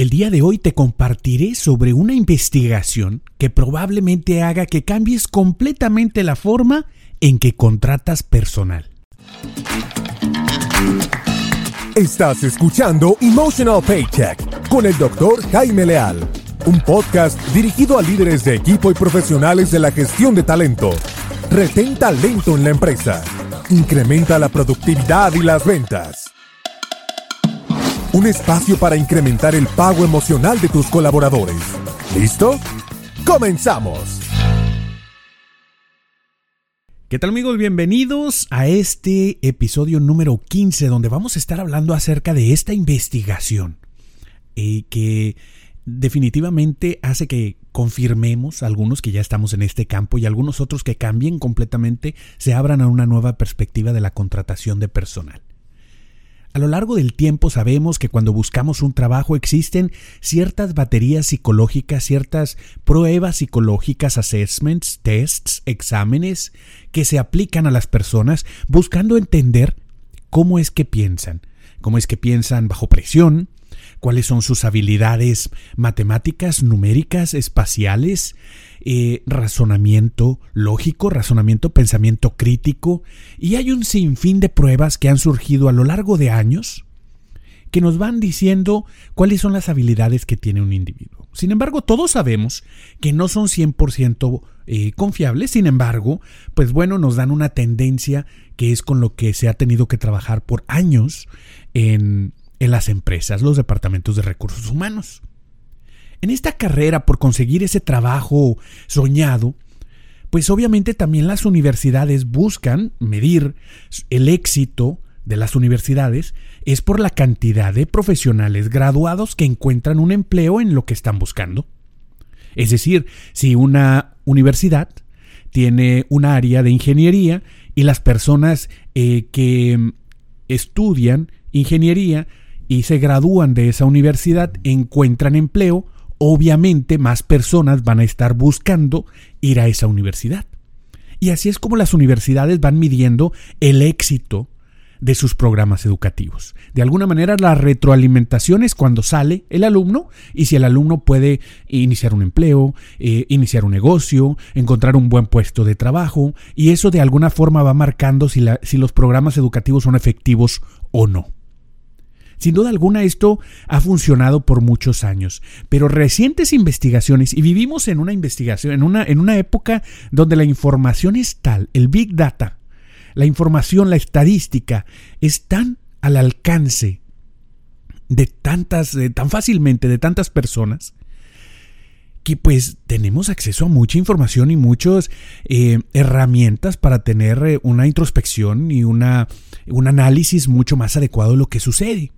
El día de hoy te compartiré sobre una investigación que probablemente haga que cambies completamente la forma en que contratas personal. Estás escuchando Emotional Paycheck con el doctor Jaime Leal, un podcast dirigido a líderes de equipo y profesionales de la gestión de talento. Retén talento en la empresa. Incrementa la productividad y las ventas un espacio para incrementar el pago emocional de tus colaboradores. ¿Listo? ¡Comenzamos! ¿Qué tal amigos? Bienvenidos a este episodio número 15 donde vamos a estar hablando acerca de esta investigación eh, que definitivamente hace que confirmemos algunos que ya estamos en este campo y algunos otros que cambien completamente, se abran a una nueva perspectiva de la contratación de personal. A lo largo del tiempo sabemos que cuando buscamos un trabajo existen ciertas baterías psicológicas, ciertas pruebas psicológicas, assessments, tests, exámenes que se aplican a las personas buscando entender cómo es que piensan, cómo es que piensan bajo presión, cuáles son sus habilidades matemáticas, numéricas, espaciales, eh, razonamiento lógico, razonamiento, pensamiento crítico, y hay un sinfín de pruebas que han surgido a lo largo de años que nos van diciendo cuáles son las habilidades que tiene un individuo. Sin embargo, todos sabemos que no son 100% eh, confiables, sin embargo, pues bueno, nos dan una tendencia que es con lo que se ha tenido que trabajar por años en, en las empresas, los departamentos de recursos humanos. En esta carrera por conseguir ese trabajo soñado, pues obviamente también las universidades buscan medir el éxito de las universidades es por la cantidad de profesionales graduados que encuentran un empleo en lo que están buscando. Es decir, si una universidad tiene un área de ingeniería y las personas eh, que estudian ingeniería y se gradúan de esa universidad encuentran empleo, obviamente más personas van a estar buscando ir a esa universidad. Y así es como las universidades van midiendo el éxito de sus programas educativos. De alguna manera la retroalimentación es cuando sale el alumno y si el alumno puede iniciar un empleo, eh, iniciar un negocio, encontrar un buen puesto de trabajo y eso de alguna forma va marcando si, si los programas educativos son efectivos o no. Sin duda alguna esto ha funcionado por muchos años, pero recientes investigaciones, y vivimos en una investigación, en una, en una época donde la información es tal, el big data, la información, la estadística, es tan al alcance de tantas, tan fácilmente, de tantas personas, que pues tenemos acceso a mucha información y muchas eh, herramientas para tener eh, una introspección y una, un análisis mucho más adecuado de lo que sucede.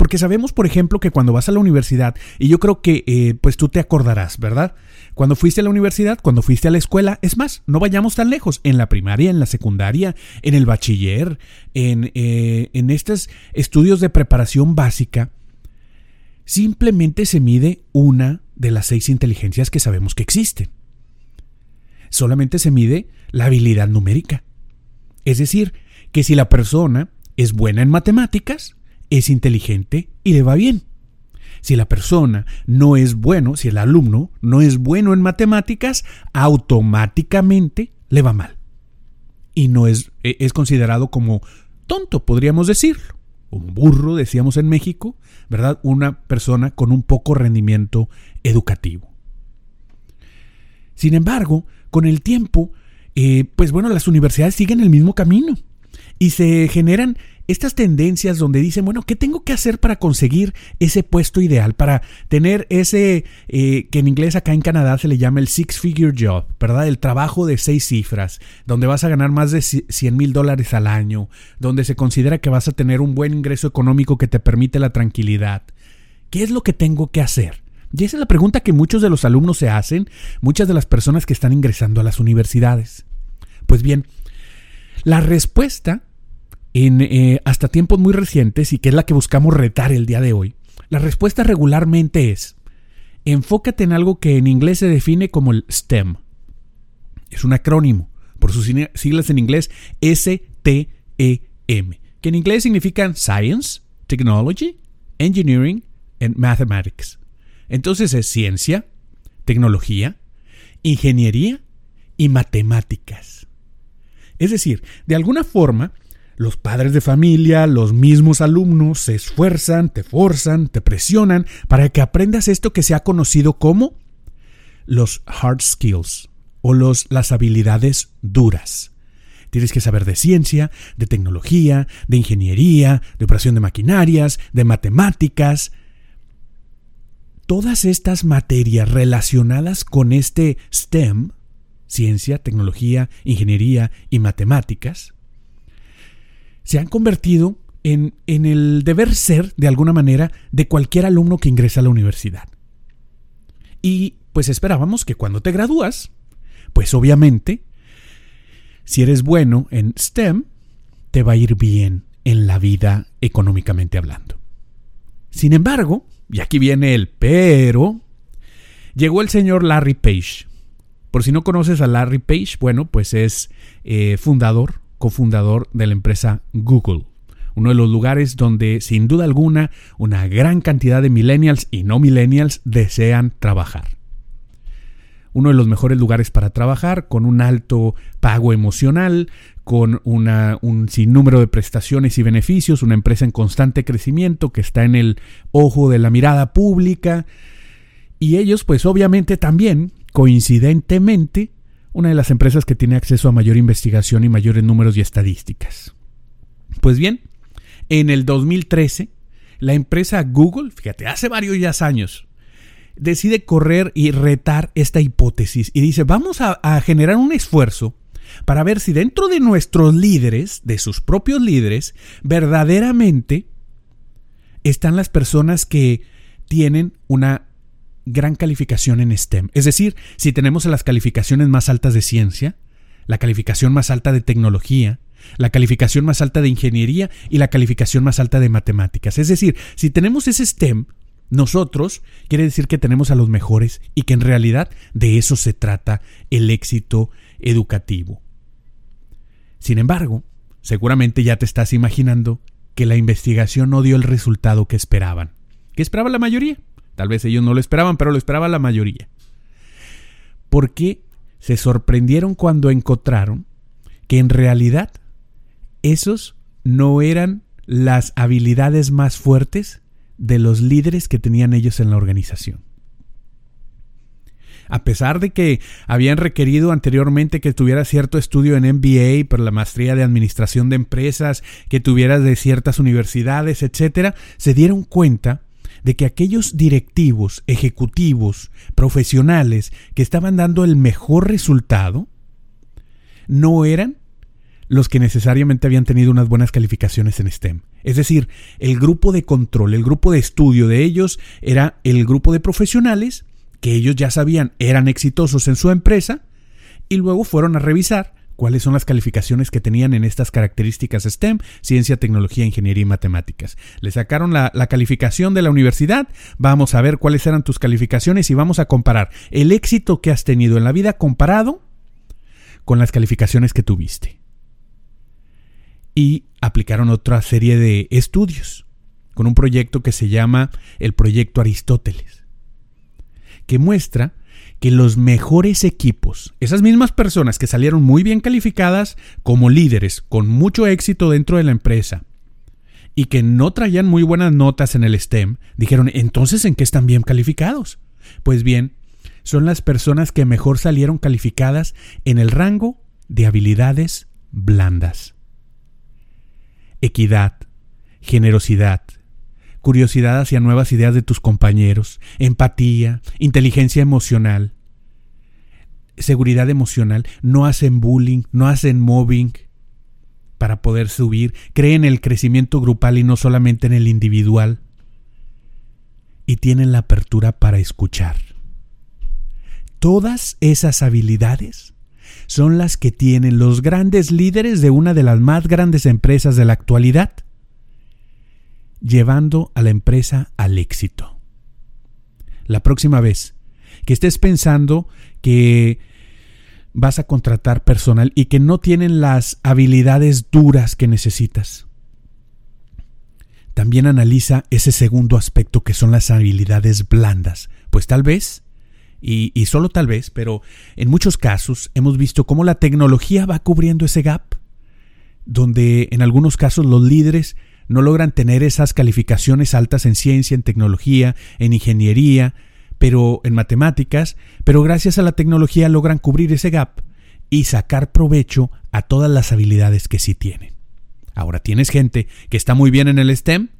Porque sabemos, por ejemplo, que cuando vas a la universidad, y yo creo que eh, pues tú te acordarás, ¿verdad? Cuando fuiste a la universidad, cuando fuiste a la escuela, es más, no vayamos tan lejos, en la primaria, en la secundaria, en el bachiller, en, eh, en estos estudios de preparación básica, simplemente se mide una de las seis inteligencias que sabemos que existen. Solamente se mide la habilidad numérica. Es decir, que si la persona es buena en matemáticas, es inteligente y le va bien. Si la persona no es bueno, si el alumno no es bueno en matemáticas, automáticamente le va mal. Y no es, e, es considerado como tonto, podríamos decirlo. Un burro, decíamos en México, ¿verdad? Una persona con un poco rendimiento educativo. Sin embargo, con el tiempo, eh, pues bueno, las universidades siguen el mismo camino y se generan estas tendencias donde dicen, bueno, ¿qué tengo que hacer para conseguir ese puesto ideal? Para tener ese, eh, que en inglés acá en Canadá se le llama el six figure job, ¿verdad? El trabajo de seis cifras, donde vas a ganar más de 100 mil dólares al año, donde se considera que vas a tener un buen ingreso económico que te permite la tranquilidad. ¿Qué es lo que tengo que hacer? Y esa es la pregunta que muchos de los alumnos se hacen, muchas de las personas que están ingresando a las universidades. Pues bien, la respuesta eh, hasta tiempos muy recientes y que es la que buscamos retar el día de hoy, la respuesta regularmente es, enfócate en algo que en inglés se define como el STEM. Es un acrónimo, por sus siglas en inglés S-T-E-M, que en inglés significan Science, Technology, Engineering en Mathematics. Entonces es ciencia, tecnología, ingeniería y matemáticas. Es decir, de alguna forma, los padres de familia, los mismos alumnos se esfuerzan, te forzan, te presionan para que aprendas esto que se ha conocido como los hard skills o los, las habilidades duras. Tienes que saber de ciencia, de tecnología, de ingeniería, de operación de maquinarias, de matemáticas. Todas estas materias relacionadas con este STEM, ciencia, tecnología, ingeniería y matemáticas, se han convertido en, en el deber ser, de alguna manera, de cualquier alumno que ingresa a la universidad. Y pues esperábamos que cuando te gradúas, pues obviamente, si eres bueno en STEM, te va a ir bien en la vida económicamente hablando. Sin embargo, y aquí viene el pero, llegó el señor Larry Page. Por si no conoces a Larry Page, bueno, pues es eh, fundador cofundador de la empresa Google, uno de los lugares donde sin duda alguna una gran cantidad de millennials y no millennials desean trabajar. Uno de los mejores lugares para trabajar, con un alto pago emocional, con una, un sinnúmero de prestaciones y beneficios, una empresa en constante crecimiento que está en el ojo de la mirada pública. Y ellos, pues obviamente también, coincidentemente, una de las empresas que tiene acceso a mayor investigación y mayores números y estadísticas. Pues bien, en el 2013, la empresa Google, fíjate, hace varios ya años, decide correr y retar esta hipótesis y dice, vamos a, a generar un esfuerzo para ver si dentro de nuestros líderes, de sus propios líderes, verdaderamente están las personas que tienen una gran calificación en STEM. Es decir, si tenemos las calificaciones más altas de ciencia, la calificación más alta de tecnología, la calificación más alta de ingeniería y la calificación más alta de matemáticas. Es decir, si tenemos ese STEM, nosotros quiere decir que tenemos a los mejores y que en realidad de eso se trata el éxito educativo. Sin embargo, seguramente ya te estás imaginando que la investigación no dio el resultado que esperaban. ¿Qué esperaba la mayoría? Tal vez ellos no lo esperaban, pero lo esperaba la mayoría. Porque se sorprendieron cuando encontraron que en realidad esos no eran las habilidades más fuertes de los líderes que tenían ellos en la organización. A pesar de que habían requerido anteriormente que tuviera cierto estudio en MBA por la maestría de administración de empresas, que tuvieras de ciertas universidades, etcétera, se dieron cuenta de que aquellos directivos, ejecutivos, profesionales que estaban dando el mejor resultado, no eran los que necesariamente habían tenido unas buenas calificaciones en STEM. Es decir, el grupo de control, el grupo de estudio de ellos era el grupo de profesionales que ellos ya sabían eran exitosos en su empresa y luego fueron a revisar cuáles son las calificaciones que tenían en estas características STEM, ciencia, tecnología, ingeniería y matemáticas. Le sacaron la, la, calificación de la universidad, vamos a ver cuáles eran tus calificaciones y vamos a comparar el éxito que has tenido en la vida comparado con las calificaciones que tuviste. Y aplicaron otra serie de estudios con un proyecto que se llama el Proyecto Aristóteles, que muestra que los mejores equipos, esas mismas personas que salieron muy bien calificadas como líderes, con mucho éxito dentro de la empresa, y que no traían muy buenas notas en el STEM, dijeron, entonces, ¿en qué están bien calificados? Pues bien, son las personas que mejor salieron calificadas en el rango de habilidades blandas. Equidad, generosidad, curiosidad hacia nuevas ideas de tus compañeros, empatía, inteligencia emocional, seguridad emocional, no hacen bullying, no hacen mobbing para poder subir, creen en el crecimiento grupal y no solamente en el individual, y tienen la apertura para escuchar. Todas esas habilidades son las que tienen los grandes líderes de una de las más grandes empresas de la actualidad llevando a la empresa al éxito. La próxima vez que estés pensando que vas a contratar personal y que no tienen las habilidades duras que necesitas, también analiza ese segundo aspecto que son las habilidades blandas. Pues tal vez, y, solo tal vez, pero en muchos casos hemos visto cómo la tecnología va cubriendo ese gap, donde en algunos casos los líderes no logran tener esas calificaciones altas en ciencia, en tecnología, en ingeniería, pero en matemáticas, pero gracias a la tecnología logran cubrir ese gap y sacar provecho a todas las habilidades que sí tienen. Ahora tienes gente que está muy bien en el STEM,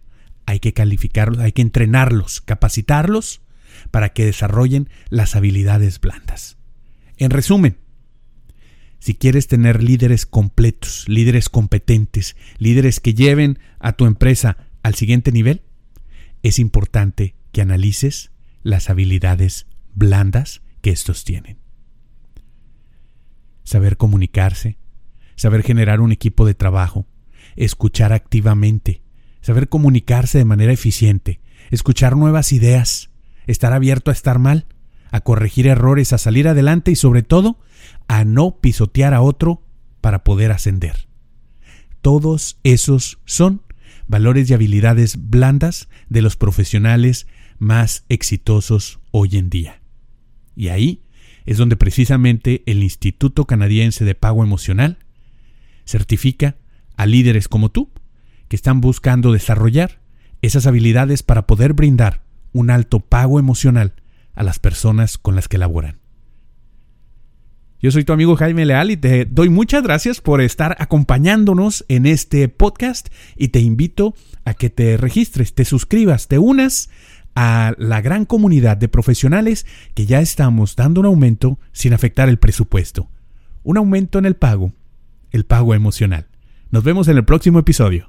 hay que calificarlos, hay que entrenarlos, capacitarlos para que desarrollen las habilidades blandas. En resumen, si quieres tener líderes completos, líderes competentes, líderes que lleven a tu empresa al siguiente nivel, es importante que analices las habilidades blandas que estos tienen. Saber comunicarse, saber generar un equipo de trabajo, escuchar activamente, saber comunicarse de manera eficiente, escuchar nuevas ideas, estar abierto a estar mal, a corregir errores, a salir adelante y sobre todo a no pisotear a otro para poder ascender. Todos esos son valores y habilidades blandas de los profesionales más exitosos hoy en día. Y ahí es donde precisamente el Instituto Canadiense de Pago Emocional certifica a líderes como tú, que están buscando desarrollar esas habilidades para poder brindar un alto pago emocional a las personas con las que laboran. Yo soy tu amigo Jaime Leal y te doy muchas gracias por estar acompañándonos en este podcast y te invito a que te registres, te suscribas, te unas a la gran comunidad de profesionales que ya estamos dando un aumento sin afectar el presupuesto. Un aumento en el pago, el pago emocional. Nos vemos en el próximo episodio.